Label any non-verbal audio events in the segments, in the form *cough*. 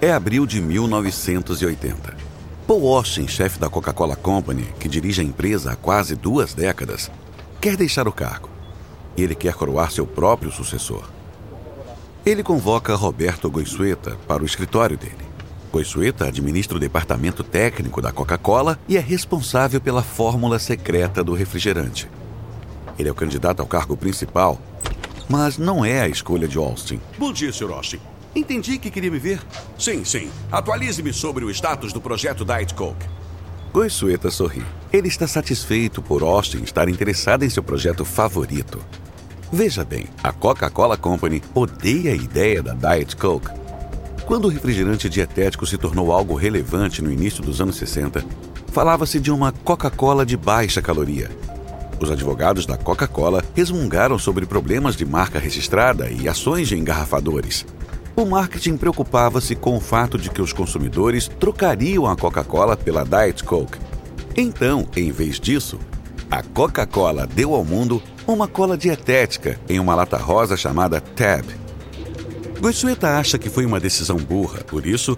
É abril de 1980. Paul Austin, chefe da Coca-Cola Company, que dirige a empresa há quase duas décadas, quer deixar o cargo. Ele quer coroar seu próprio sucessor. Ele convoca Roberto Goizueta para o escritório dele. Goizueta administra o departamento técnico da Coca-Cola e é responsável pela fórmula secreta do refrigerante. Ele é o candidato ao cargo principal, mas não é a escolha de Austin. Bom dia, Sr. Austin. Entendi que queria me ver. Sim, sim. Atualize-me sobre o status do projeto Diet Coke. Goizueta sorri. Ele está satisfeito por Austin estar interessado em seu projeto favorito. Veja bem, a Coca-Cola Company odeia a ideia da Diet Coke. Quando o refrigerante dietético se tornou algo relevante no início dos anos 60, falava-se de uma Coca-Cola de baixa caloria. Os advogados da Coca-Cola resmungaram sobre problemas de marca registrada e ações de engarrafadores. O marketing preocupava-se com o fato de que os consumidores trocariam a Coca-Cola pela Diet Coke. Então, em vez disso, a Coca-Cola deu ao mundo uma cola dietética em uma lata rosa chamada Tab. Goizueta acha que foi uma decisão burra, por isso,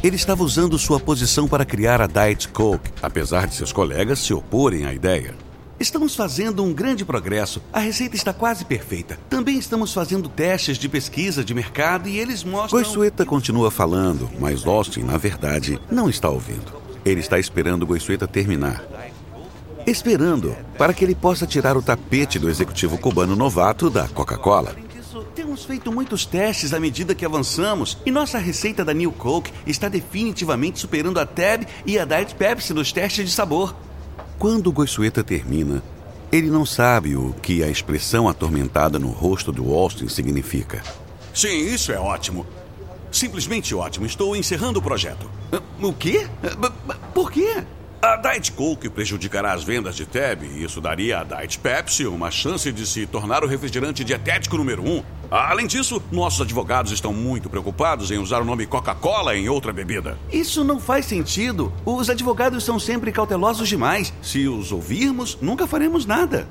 ele estava usando sua posição para criar a Diet Coke, apesar de seus colegas se oporem à ideia. Estamos fazendo um grande progresso. A receita está quase perfeita. Também estamos fazendo testes de pesquisa de mercado e eles mostram. Goizueta continua falando, mas Austin, na verdade, não está ouvindo. Ele está esperando Goizueta terminar. Esperando para que ele possa tirar o tapete do executivo cubano novato da Coca-Cola. Temos feito muitos testes à medida que avançamos e nossa receita da New Coke está definitivamente superando a Tab e a Diet Pepsi nos testes de sabor. Quando o Goizueta termina, ele não sabe o que a expressão atormentada no rosto do Austin significa. Sim, isso é ótimo. Simplesmente ótimo. Estou encerrando o projeto. O quê? Por quê? A Diet Coke prejudicará as vendas de Tab e isso daria à Diet Pepsi uma chance de se tornar o refrigerante dietético número um. Além disso, nossos advogados estão muito preocupados em usar o nome Coca-Cola em outra bebida. Isso não faz sentido. Os advogados são sempre cautelosos demais. Se os ouvirmos, nunca faremos nada.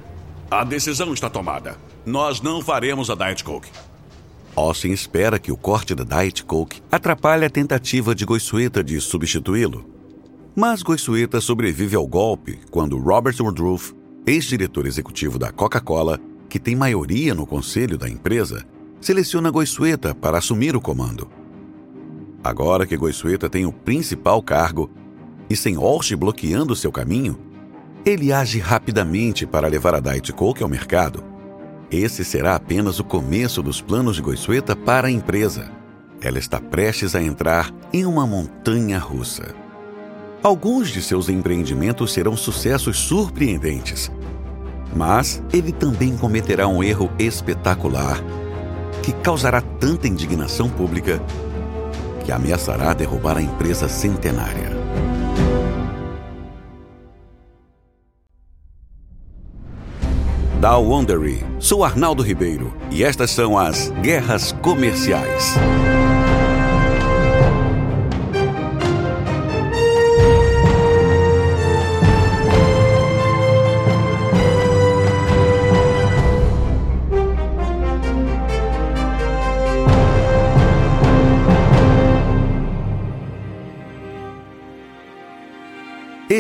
A decisão está tomada. Nós não faremos a Diet Coke. Austin espera que o corte da Diet Coke atrapalhe a tentativa de Goizueta de substituí-lo. Mas Goizueta sobrevive ao golpe quando Robert Woodruff, ex-diretor executivo da Coca-Cola, que tem maioria no conselho da empresa, seleciona Goizueta para assumir o comando. Agora que Goizueta tem o principal cargo e sem Walsh bloqueando seu caminho, ele age rapidamente para levar a Diet Coke ao mercado. Esse será apenas o começo dos planos de Goizueta para a empresa. Ela está prestes a entrar em uma montanha russa. Alguns de seus empreendimentos serão sucessos surpreendentes. Mas ele também cometerá um erro espetacular que causará tanta indignação pública que ameaçará derrubar a empresa centenária. Da Wondery, sou Arnaldo Ribeiro e estas são as Guerras Comerciais.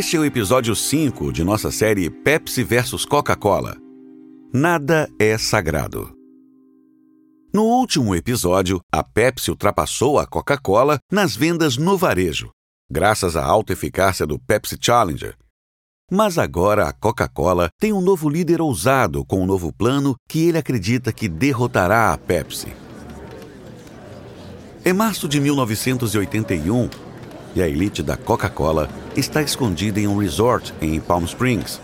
Este é o episódio 5 de nossa série Pepsi vs Coca-Cola. Nada é sagrado. No último episódio, a Pepsi ultrapassou a Coca-Cola nas vendas no varejo, graças à alta eficácia do Pepsi Challenger. Mas agora a Coca-Cola tem um novo líder ousado com um novo plano que ele acredita que derrotará a Pepsi. Em março de 1981, e a elite da Coca-Cola está escondida em um resort em Palm Springs.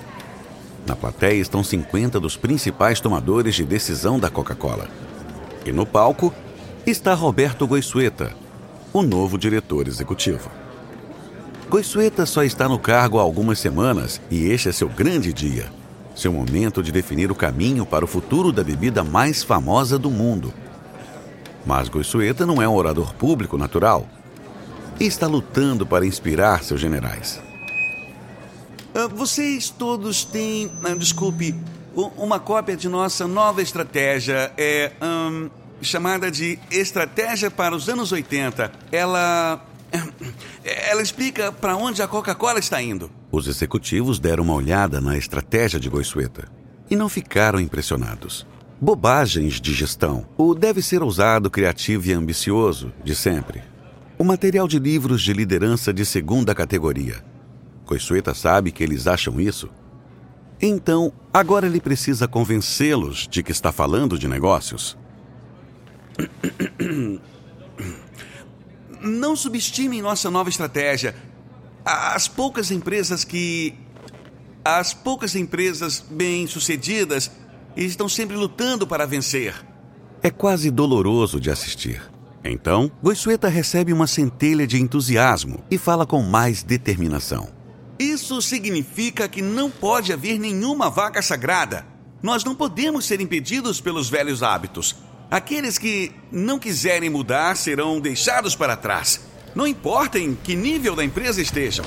Na plateia estão 50 dos principais tomadores de decisão da Coca-Cola. E no palco está Roberto Goizueta, o novo diretor executivo. Goizueta só está no cargo há algumas semanas e este é seu grande dia. Seu momento de definir o caminho para o futuro da bebida mais famosa do mundo. Mas Goizueta não é um orador público natural e está lutando para inspirar seus generais. Uh, vocês todos têm, uh, desculpe, uma cópia de nossa nova estratégia. É. Um, chamada de Estratégia para os Anos 80. Ela. *coughs* Ela explica para onde a Coca-Cola está indo. Os executivos deram uma olhada na estratégia de Goiçueta e não ficaram impressionados. Bobagens de gestão. O deve ser ousado, criativo e ambicioso, de sempre. O material de livros de liderança de segunda categoria. Coisueta sabe que eles acham isso. Então, agora ele precisa convencê-los de que está falando de negócios. *coughs* Não subestimem nossa nova estratégia. As poucas empresas que. As poucas empresas bem-sucedidas estão sempre lutando para vencer. É quase doloroso de assistir. Então, Goiçueta recebe uma centelha de entusiasmo e fala com mais determinação. Isso significa que não pode haver nenhuma vaca sagrada. Nós não podemos ser impedidos pelos velhos hábitos. Aqueles que não quiserem mudar serão deixados para trás. Não importa em que nível da empresa estejam.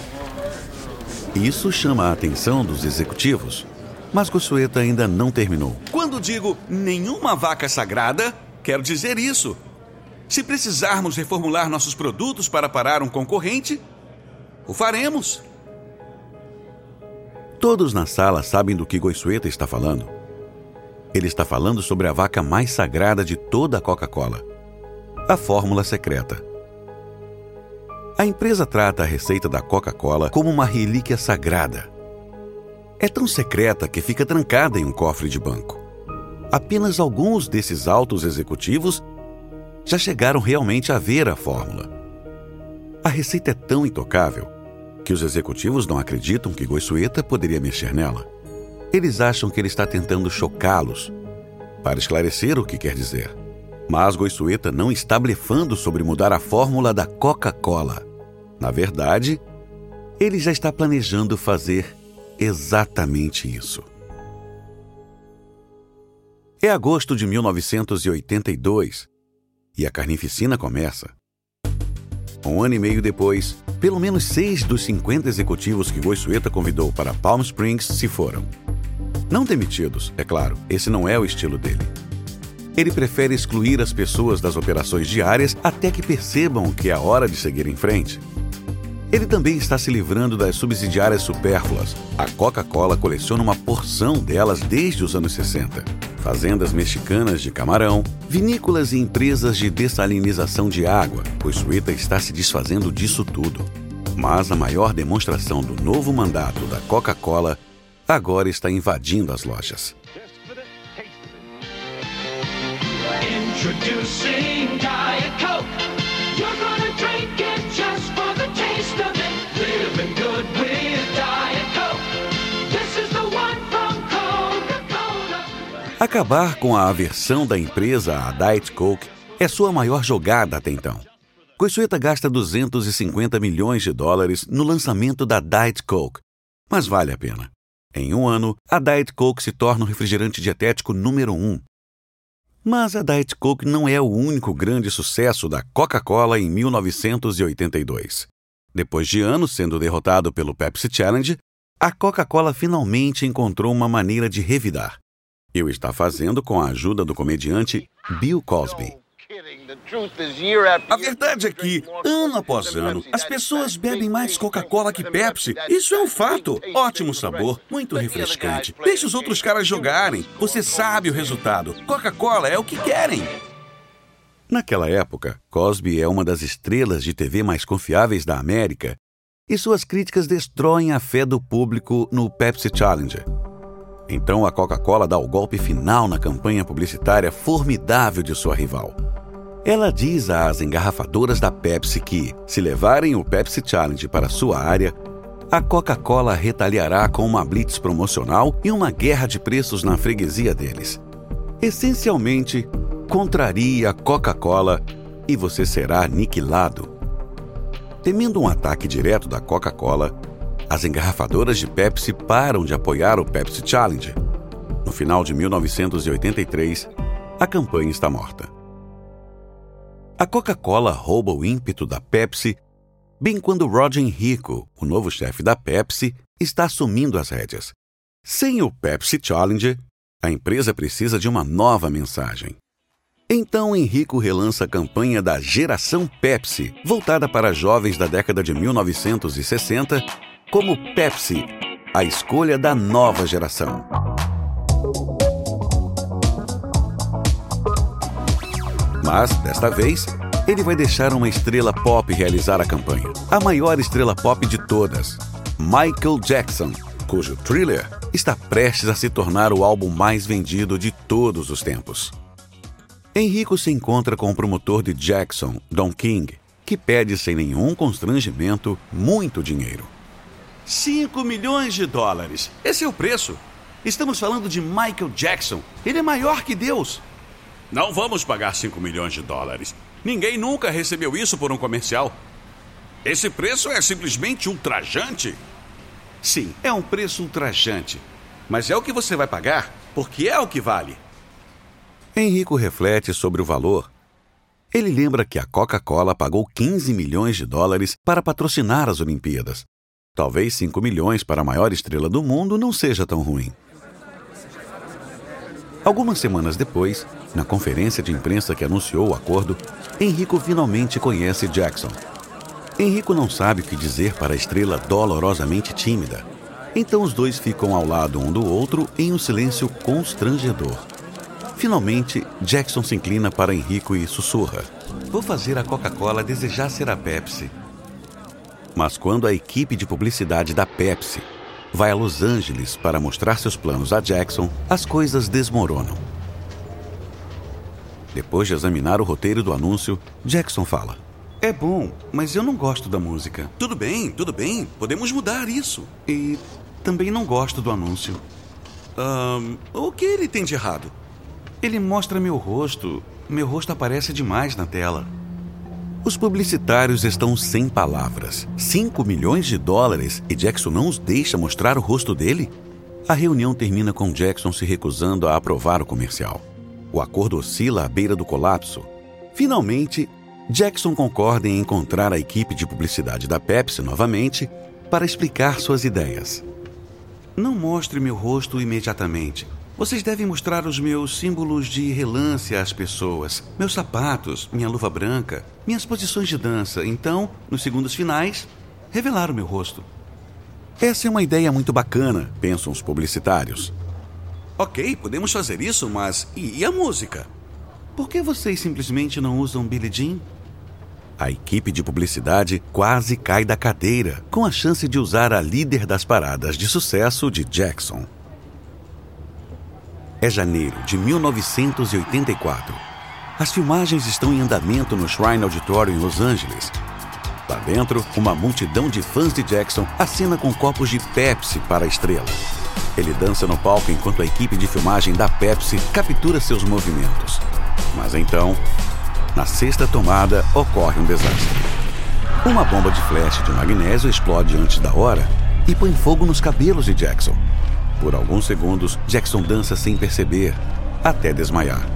Isso chama a atenção dos executivos. Mas Gossueta ainda não terminou. Quando digo nenhuma vaca sagrada, quero dizer isso. Se precisarmos reformular nossos produtos para parar um concorrente, o faremos. Todos na sala sabem do que Goiçueta está falando. Ele está falando sobre a vaca mais sagrada de toda a Coca-Cola. A fórmula secreta. A empresa trata a receita da Coca-Cola como uma relíquia sagrada. É tão secreta que fica trancada em um cofre de banco. Apenas alguns desses altos executivos já chegaram realmente a ver a fórmula. A receita é tão intocável que os executivos não acreditam que Goiçueta poderia mexer nela. Eles acham que ele está tentando chocá-los para esclarecer o que quer dizer. Mas Goiçueta não está blefando sobre mudar a fórmula da Coca-Cola. Na verdade, ele já está planejando fazer exatamente isso. É agosto de 1982 e a carnificina começa. Um ano e meio depois, pelo menos seis dos 50 executivos que Goiçueta convidou para Palm Springs se foram. Não demitidos, é claro, esse não é o estilo dele. Ele prefere excluir as pessoas das operações diárias até que percebam que é a hora de seguir em frente. Ele também está se livrando das subsidiárias supérfluas. A Coca-Cola coleciona uma porção delas desde os anos 60. Fazendas mexicanas de camarão, vinícolas e empresas de dessalinização de água, pois Sueta está se desfazendo disso tudo. Mas a maior demonstração do novo mandato da Coca-Cola agora está invadindo as lojas. Introducing Acabar com a aversão da empresa à Diet Coke é sua maior jogada até então. Coisueta gasta 250 milhões de dólares no lançamento da Diet Coke, mas vale a pena. Em um ano, a Diet Coke se torna o refrigerante dietético número um. Mas a Diet Coke não é o único grande sucesso da Coca-Cola em 1982. Depois de anos sendo derrotado pelo Pepsi Challenge, a Coca-Cola finalmente encontrou uma maneira de revidar. E o está fazendo com a ajuda do comediante Bill Cosby. A verdade é que, ano após ano, as pessoas bebem mais Coca-Cola que Pepsi. Isso é um fato. Ótimo sabor, muito refrescante. Deixe os outros caras jogarem. Você sabe o resultado. Coca-Cola é o que querem. Naquela época, Cosby é uma das estrelas de TV mais confiáveis da América e suas críticas destroem a fé do público no Pepsi Challenger. Então a Coca-Cola dá o golpe final na campanha publicitária formidável de sua rival. Ela diz às engarrafadoras da Pepsi que, se levarem o Pepsi Challenge para sua área, a Coca-Cola retaliará com uma blitz promocional e uma guerra de preços na freguesia deles. Essencialmente, contrarie a Coca-Cola e você será aniquilado. Temendo um ataque direto da Coca-Cola, as engarrafadoras de Pepsi param de apoiar o Pepsi Challenge. No final de 1983, a campanha está morta. A Coca-Cola rouba o ímpeto da Pepsi bem quando Roger Enrico, o novo chefe da Pepsi, está assumindo as rédeas. Sem o Pepsi Challenge, a empresa precisa de uma nova mensagem. Então Henrico relança a campanha da Geração Pepsi, voltada para jovens da década de 1960, como Pepsi, a escolha da nova geração. Mas, desta vez, ele vai deixar uma estrela pop realizar a campanha. A maior estrela pop de todas, Michael Jackson, cujo Thriller está prestes a se tornar o álbum mais vendido de todos os tempos. Henrico se encontra com o promotor de Jackson, Don King, que pede sem nenhum constrangimento muito dinheiro. 5 milhões de dólares. Esse é o preço. Estamos falando de Michael Jackson. Ele é maior que Deus. Não vamos pagar 5 milhões de dólares. Ninguém nunca recebeu isso por um comercial. Esse preço é simplesmente ultrajante. Sim, é um preço ultrajante. Mas é o que você vai pagar, porque é o que vale. Henrico reflete sobre o valor. Ele lembra que a Coca-Cola pagou 15 milhões de dólares para patrocinar as Olimpíadas. Talvez 5 milhões para a maior estrela do mundo não seja tão ruim. Algumas semanas depois, na conferência de imprensa que anunciou o acordo, Henrico finalmente conhece Jackson. Henrico não sabe o que dizer para a estrela dolorosamente tímida. Então os dois ficam ao lado um do outro em um silêncio constrangedor. Finalmente, Jackson se inclina para Henrico e sussurra: Vou fazer a Coca-Cola desejar ser a Pepsi. Mas quando a equipe de publicidade da Pepsi vai a Los Angeles para mostrar seus planos a Jackson, as coisas desmoronam. Depois de examinar o roteiro do anúncio, Jackson fala: É bom, mas eu não gosto da música. Tudo bem, tudo bem. Podemos mudar isso. E também não gosto do anúncio. Um, o que ele tem de errado? Ele mostra meu rosto. Meu rosto aparece demais na tela. Os publicitários estão sem palavras. 5 milhões de dólares e Jackson não os deixa mostrar o rosto dele? A reunião termina com Jackson se recusando a aprovar o comercial. O acordo oscila à beira do colapso. Finalmente, Jackson concorda em encontrar a equipe de publicidade da Pepsi novamente para explicar suas ideias. Não mostre meu rosto imediatamente. Vocês devem mostrar os meus símbolos de relance às pessoas, meus sapatos, minha luva branca, minhas posições de dança. Então, nos segundos finais, revelar o meu rosto. Essa é uma ideia muito bacana, pensam os publicitários. Ok, podemos fazer isso, mas e a música? Por que vocês simplesmente não usam Billie Jean? A equipe de publicidade quase cai da cadeira com a chance de usar a líder das paradas de sucesso de Jackson. É janeiro de 1984. As filmagens estão em andamento no Shrine Auditorium em Los Angeles. Lá dentro, uma multidão de fãs de Jackson acena com copos de Pepsi para a estrela. Ele dança no palco enquanto a equipe de filmagem da Pepsi captura seus movimentos. Mas então, na sexta tomada, ocorre um desastre. Uma bomba de flash de magnésio explode antes da hora e põe fogo nos cabelos de Jackson. Por alguns segundos, Jackson dança sem perceber, até desmaiar.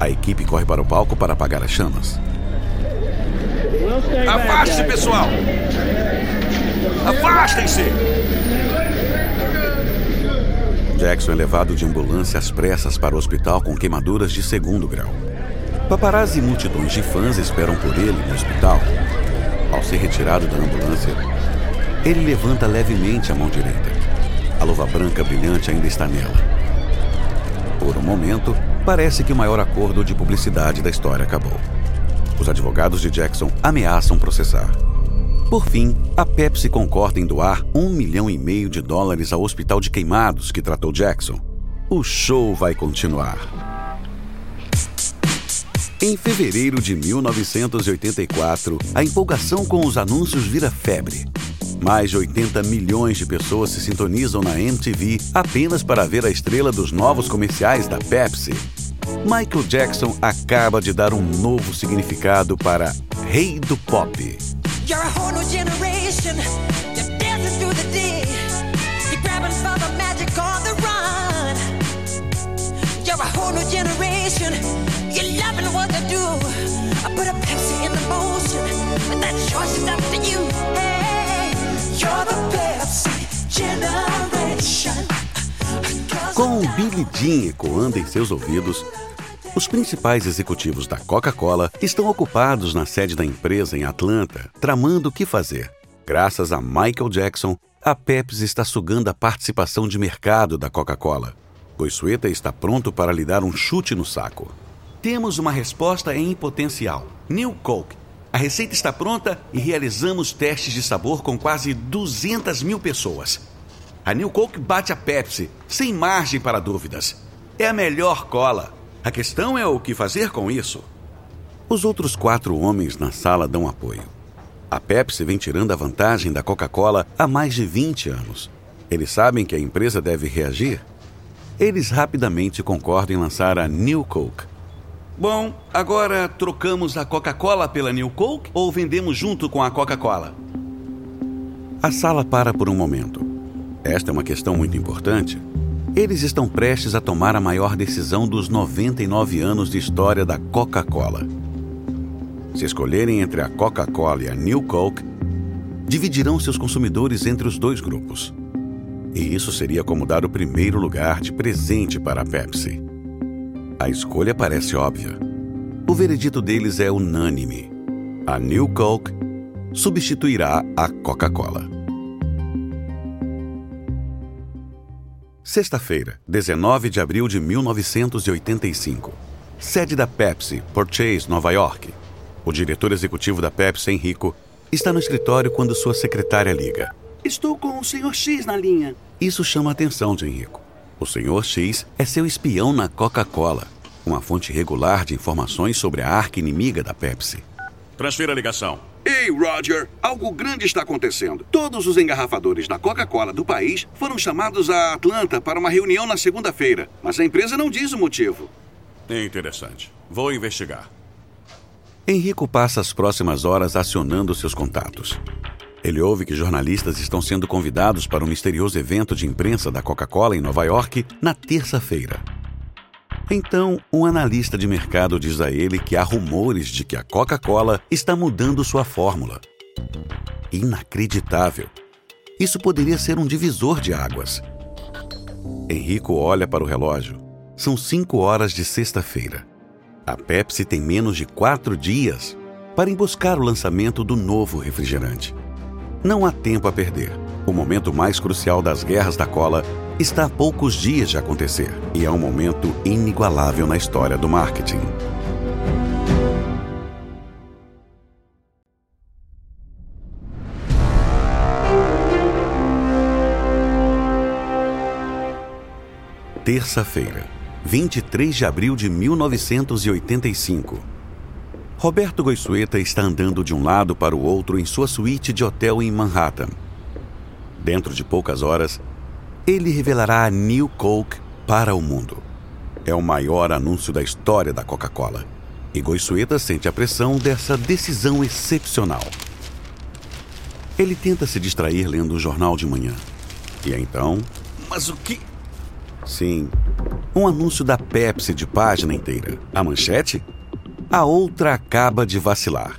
A equipe corre para o palco para apagar as chamas. Afaste-se, pessoal! Afastem-se! Jackson é levado de ambulância às pressas para o hospital com queimaduras de segundo grau. Paparazzi e multidões de fãs esperam por ele no hospital. Ao ser retirado da ambulância, ele levanta levemente a mão direita. A luva branca brilhante ainda está nela. Por um momento, parece que o maior acordo de publicidade da história acabou. Os advogados de Jackson ameaçam processar. Por fim, a Pepsi concorda em doar um milhão e meio de dólares ao hospital de queimados que tratou Jackson. O show vai continuar. Em fevereiro de 1984, a empolgação com os anúncios vira febre. Mais de 80 milhões de pessoas se sintonizam na MTV apenas para ver a estrela dos novos comerciais da Pepsi. Michael Jackson acaba de dar um novo significado para Rei do Pop. Put a Pepsi in the motion, but that choice is up to you. Com Billy Jean ecoando em seus ouvidos, Os principais executivos da Coca-Cola estão ocupados na sede da empresa em Atlanta, tramando o que fazer. Graças a Michael Jackson, a Pepsi está sugando a participação de mercado da Coca-Cola. Goiçueta está pronto para lhe dar um chute no saco. Temos uma resposta em potencial. New Coke. A receita está pronta e realizamos testes de sabor com quase 200 mil pessoas. A New Coke bate a Pepsi, sem margem para dúvidas. É a melhor cola. A questão é o que fazer com isso. Os outros quatro homens na sala dão apoio. A Pepsi vem tirando a vantagem da Coca-Cola há mais de 20 anos. Eles sabem que a empresa deve reagir. Eles rapidamente concordam em lançar a New Coke. Bom, agora trocamos a Coca-Cola pela New Coke ou vendemos junto com a Coca-Cola? A sala para por um momento. Esta é uma questão muito importante. Eles estão prestes a tomar a maior decisão dos 99 anos de história da Coca-Cola. Se escolherem entre a Coca-Cola e a New Coke, dividirão seus consumidores entre os dois grupos. E isso seria como dar o primeiro lugar de presente para a Pepsi. A escolha parece óbvia. O veredito deles é unânime. A New Coke substituirá a Coca-Cola. Sexta-feira, 19 de abril de 1985. Sede da Pepsi, Port Chase, Nova York. O diretor executivo da Pepsi, Henrico, está no escritório quando sua secretária liga. Estou com o Sr. X na linha. Isso chama a atenção de Henrico. O Sr. X é seu espião na Coca-Cola, uma fonte regular de informações sobre a arca inimiga da Pepsi. Transfira a ligação. Ei, Roger, algo grande está acontecendo. Todos os engarrafadores da Coca-Cola do país foram chamados a Atlanta para uma reunião na segunda-feira, mas a empresa não diz o motivo. Interessante. Vou investigar. Henrico passa as próximas horas acionando seus contatos. Ele ouve que jornalistas estão sendo convidados para um misterioso evento de imprensa da Coca-Cola em Nova York na terça-feira. Então, um analista de mercado diz a ele que há rumores de que a Coca-Cola está mudando sua fórmula. Inacreditável! Isso poderia ser um divisor de águas. Henrico olha para o relógio. São cinco horas de sexta-feira. A Pepsi tem menos de quatro dias para emboscar o lançamento do novo refrigerante. Não há tempo a perder. O momento mais crucial das guerras da cola está a poucos dias de acontecer e é um momento inigualável na história do marketing. Terça-feira, 23 de abril de 1985. Roberto Goiçueta está andando de um lado para o outro em sua suíte de hotel em Manhattan. Dentro de poucas horas, ele revelará a New Coke para o mundo. É o maior anúncio da história da Coca-Cola. E Goiçueta sente a pressão dessa decisão excepcional. Ele tenta se distrair lendo o jornal de manhã. E então. Mas o que. Sim, um anúncio da Pepsi de página inteira. A manchete? A outra acaba de vacilar.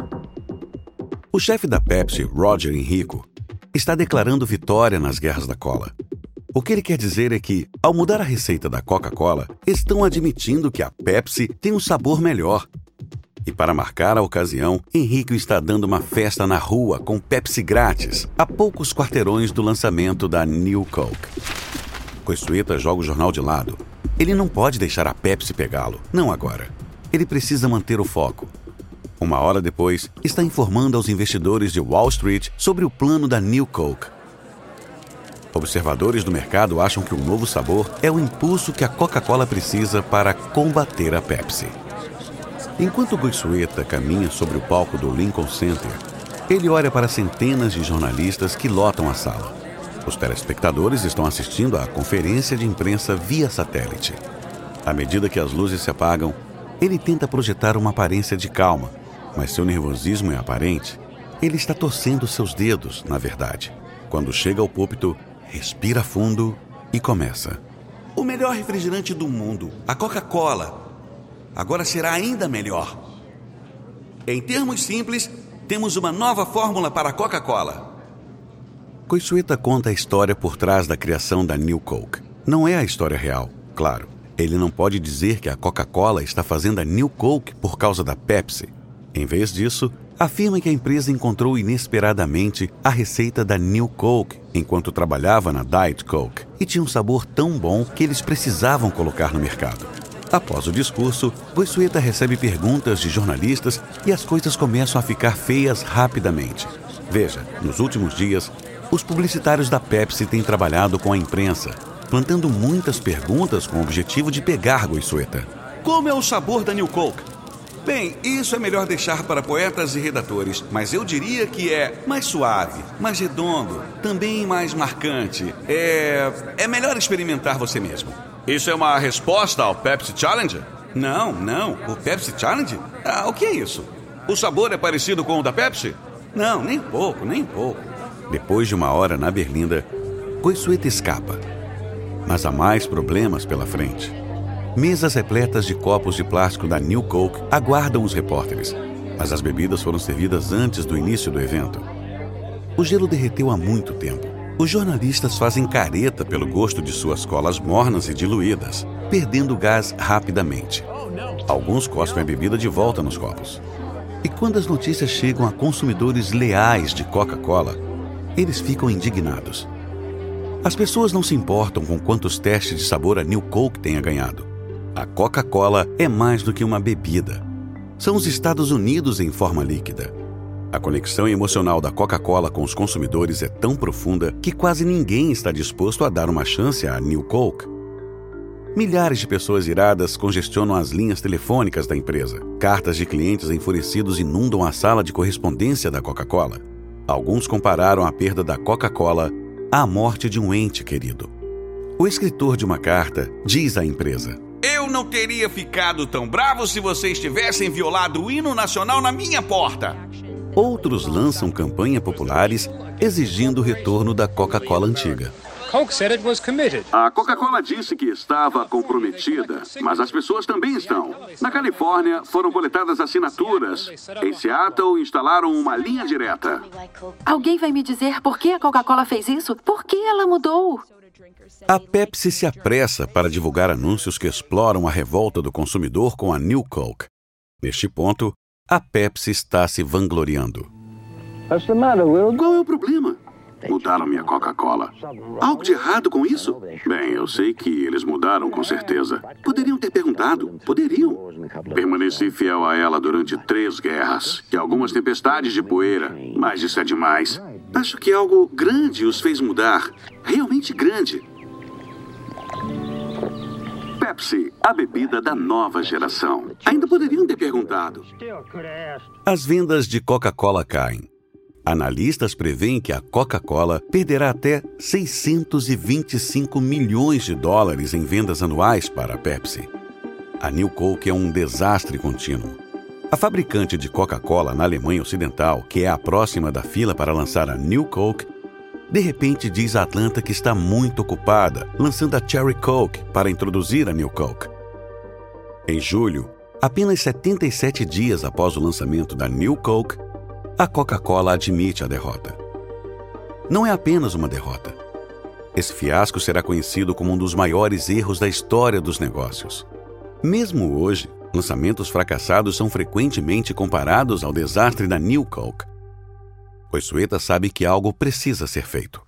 O chefe da Pepsi, Roger Henrico, está declarando vitória nas guerras da cola. O que ele quer dizer é que, ao mudar a receita da Coca-Cola, estão admitindo que a Pepsi tem um sabor melhor. E para marcar a ocasião, Henrique está dando uma festa na rua com Pepsi grátis, a poucos quarteirões do lançamento da New Coke. Coistueta joga o jornal de lado. Ele não pode deixar a Pepsi pegá-lo, não agora. Ele precisa manter o foco. Uma hora depois, está informando aos investidores de Wall Street sobre o plano da New Coke. Observadores do mercado acham que o novo sabor é o impulso que a Coca-Cola precisa para combater a Pepsi. Enquanto Goiçueta caminha sobre o palco do Lincoln Center, ele olha para centenas de jornalistas que lotam a sala. Os telespectadores estão assistindo à conferência de imprensa via satélite. À medida que as luzes se apagam, ele tenta projetar uma aparência de calma, mas seu nervosismo é aparente. Ele está torcendo seus dedos, na verdade. Quando chega ao púlpito, respira fundo e começa. O melhor refrigerante do mundo, a Coca-Cola, agora será ainda melhor. Em termos simples, temos uma nova fórmula para a Coca-Cola. Coichueta conta a história por trás da criação da New Coke. Não é a história real, claro. Ele não pode dizer que a Coca-Cola está fazendo a New Coke por causa da Pepsi. Em vez disso, afirma que a empresa encontrou inesperadamente a receita da New Coke enquanto trabalhava na Diet Coke e tinha um sabor tão bom que eles precisavam colocar no mercado. Após o discurso, Goiçueta recebe perguntas de jornalistas e as coisas começam a ficar feias rapidamente. Veja, nos últimos dias, os publicitários da Pepsi têm trabalhado com a imprensa, plantando muitas perguntas com o objetivo de pegar Goiçueta. Como é o sabor da New Coke? Bem, isso é melhor deixar para poetas e redatores, mas eu diria que é mais suave, mais redondo, também mais marcante. É. É melhor experimentar você mesmo. Isso é uma resposta ao Pepsi Challenge? Não, não. O Pepsi Challenge? Ah, o que é isso? O sabor é parecido com o da Pepsi? Não, nem pouco, nem pouco. Depois de uma hora na berlinda, Goiçueta escapa. Mas há mais problemas pela frente. Mesas repletas de copos de plástico da New Coke aguardam os repórteres, mas as bebidas foram servidas antes do início do evento. O gelo derreteu há muito tempo. Os jornalistas fazem careta pelo gosto de suas colas mornas e diluídas, perdendo gás rapidamente. Alguns cospem a bebida de volta nos copos. E quando as notícias chegam a consumidores leais de Coca-Cola, eles ficam indignados. As pessoas não se importam com quantos testes de sabor a New Coke tenha ganhado. A Coca-Cola é mais do que uma bebida. São os Estados Unidos em forma líquida a conexão emocional da Coca-Cola com os consumidores é tão profunda que quase ninguém está disposto a dar uma chance à New Coke. Milhares de pessoas iradas congestionam as linhas telefônicas da empresa. Cartas de clientes enfurecidos inundam a sala de correspondência da Coca-Cola. Alguns compararam a perda da Coca-Cola à morte de um ente querido. O escritor de uma carta diz à empresa: Eu não teria ficado tão bravo se vocês tivessem violado o hino nacional na minha porta. Outros lançam campanhas populares exigindo o retorno da Coca-Cola antiga. A Coca-Cola disse que estava comprometida, mas as pessoas também estão. Na Califórnia, foram coletadas assinaturas. Em Seattle, instalaram uma linha direta. Alguém vai me dizer por que a Coca-Cola fez isso? Por que ela mudou? A Pepsi se apressa para divulgar anúncios que exploram a revolta do consumidor com a New Coke. Neste ponto, a Pepsi está se vangloriando. Qual é o problema? Mudaram minha Coca-Cola. Algo de errado com isso? Bem, eu sei que eles mudaram com certeza. Poderiam ter perguntado. Poderiam. Permaneci fiel a ela durante três guerras e algumas tempestades de poeira, mas isso é demais. Acho que algo grande os fez mudar. Realmente grande. Pepsi, a bebida da nova geração. Ainda poderiam ter perguntado. As vendas de Coca-Cola caem. Analistas preveem que a Coca-Cola perderá até 625 milhões de dólares em vendas anuais para a Pepsi. A New Coke é um desastre contínuo. A fabricante de Coca-Cola na Alemanha Ocidental, que é a próxima da fila para lançar a New Coke, de repente diz a Atlanta que está muito ocupada lançando a Cherry Coke para introduzir a New Coke. Em julho, apenas 77 dias após o lançamento da New Coke, a Coca-Cola admite a derrota. Não é apenas uma derrota. Esse fiasco será conhecido como um dos maiores erros da história dos negócios. Mesmo hoje, lançamentos fracassados são frequentemente comparados ao desastre da New Coke pois Sueta sabe que algo precisa ser feito.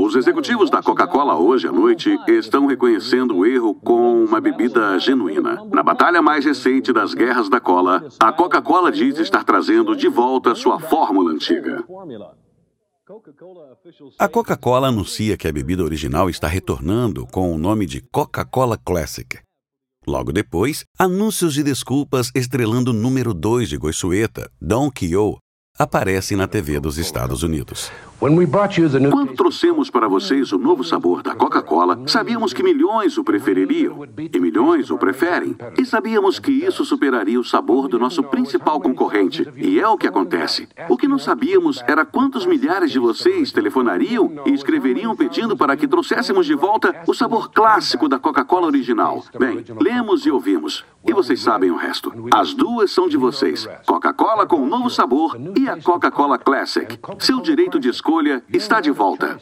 Os executivos da Coca-Cola hoje à noite estão reconhecendo o erro com uma bebida genuína. Na batalha mais recente das guerras da cola, a Coca-Cola diz estar trazendo de volta sua fórmula antiga. A Coca-Cola anuncia que a bebida original está retornando com o nome de Coca-Cola Classic. Logo depois, anúncios de desculpas estrelando o número 2 de Goiçueta, Don Quixote, aparecem na TV dos Estados Unidos. Quando trouxemos para vocês o novo sabor da Coca-Cola, sabíamos que milhões o prefeririam e milhões o preferem. E sabíamos que isso superaria o sabor do nosso principal concorrente. E é o que acontece. O que não sabíamos era quantos milhares de vocês telefonariam e escreveriam pedindo para que trouxéssemos de volta o sabor clássico da Coca-Cola original. Bem, lemos e ouvimos. E vocês sabem o resto. As duas são de vocês: Coca-Cola com um novo sabor e a Coca-Cola Classic. Seu direito de escolha está de volta.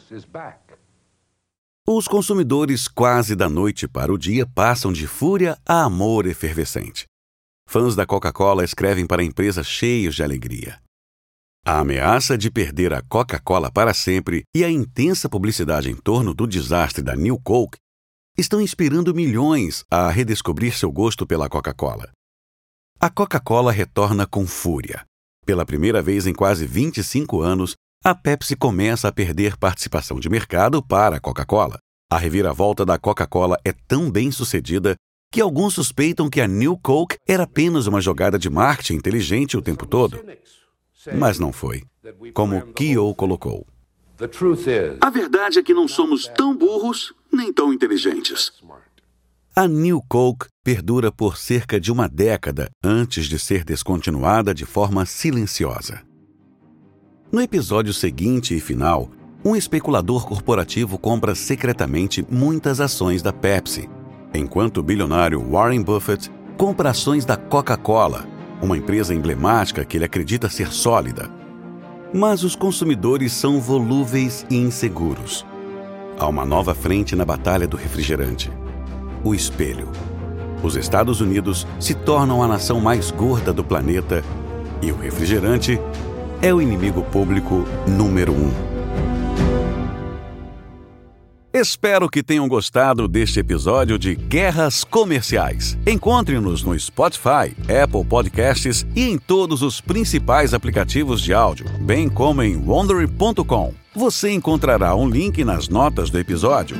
Os consumidores quase da noite para o dia passam de fúria a amor efervescente. Fãs da Coca-Cola escrevem para a empresa cheios de alegria. A ameaça de perder a Coca-Cola para sempre e a intensa publicidade em torno do desastre da New Coke estão inspirando milhões a redescobrir seu gosto pela Coca-Cola. A Coca-Cola retorna com fúria. Pela primeira vez em quase 25 anos, a Pepsi começa a perder participação de mercado para a Coca-Cola. A reviravolta da Coca-Cola é tão bem sucedida que alguns suspeitam que a New Coke era apenas uma jogada de marketing inteligente o tempo todo. Mas não foi, como Keogh colocou. A verdade é que não somos tão burros nem tão inteligentes. A New Coke perdura por cerca de uma década antes de ser descontinuada de forma silenciosa. No episódio seguinte e final, um especulador corporativo compra secretamente muitas ações da Pepsi, enquanto o bilionário Warren Buffett compra ações da Coca-Cola, uma empresa emblemática que ele acredita ser sólida. Mas os consumidores são volúveis e inseguros. Há uma nova frente na batalha do refrigerante: o espelho. Os Estados Unidos se tornam a nação mais gorda do planeta e o refrigerante é o inimigo público número um. Espero que tenham gostado deste episódio de Guerras Comerciais. Encontre-nos no Spotify, Apple Podcasts e em todos os principais aplicativos de áudio, bem como em wondery.com. Você encontrará um link nas notas do episódio.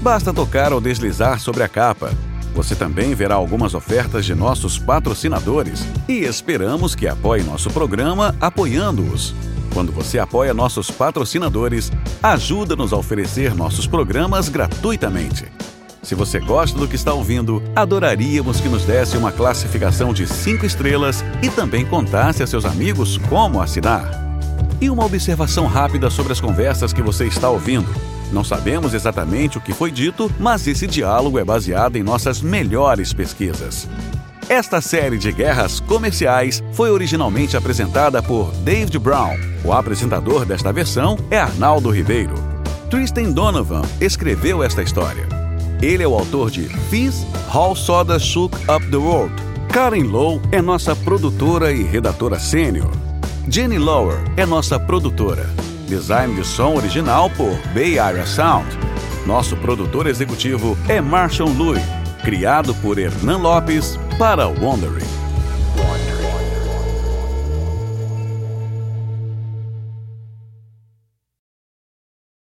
Basta tocar ou deslizar sobre a capa. Você também verá algumas ofertas de nossos patrocinadores e esperamos que apoie nosso programa apoiando-os. Quando você apoia nossos patrocinadores, ajuda-nos a oferecer nossos programas gratuitamente. Se você gosta do que está ouvindo, adoraríamos que nos desse uma classificação de 5 estrelas e também contasse a seus amigos como assinar. E uma observação rápida sobre as conversas que você está ouvindo. Não sabemos exatamente o que foi dito, mas esse diálogo é baseado em nossas melhores pesquisas. Esta série de guerras comerciais foi originalmente apresentada por David Brown. O apresentador desta versão é Arnaldo Ribeiro. Tristan Donovan escreveu esta história. Ele é o autor de Fizz, How Soda Shook Up the World. Karen Lowe é nossa produtora e redatora sênior. Jenny Lower é nossa produtora. Design de som original por Bay Area Sound. Nosso produtor executivo é Marshall Louis criado por Hernan Lopes para Wondering.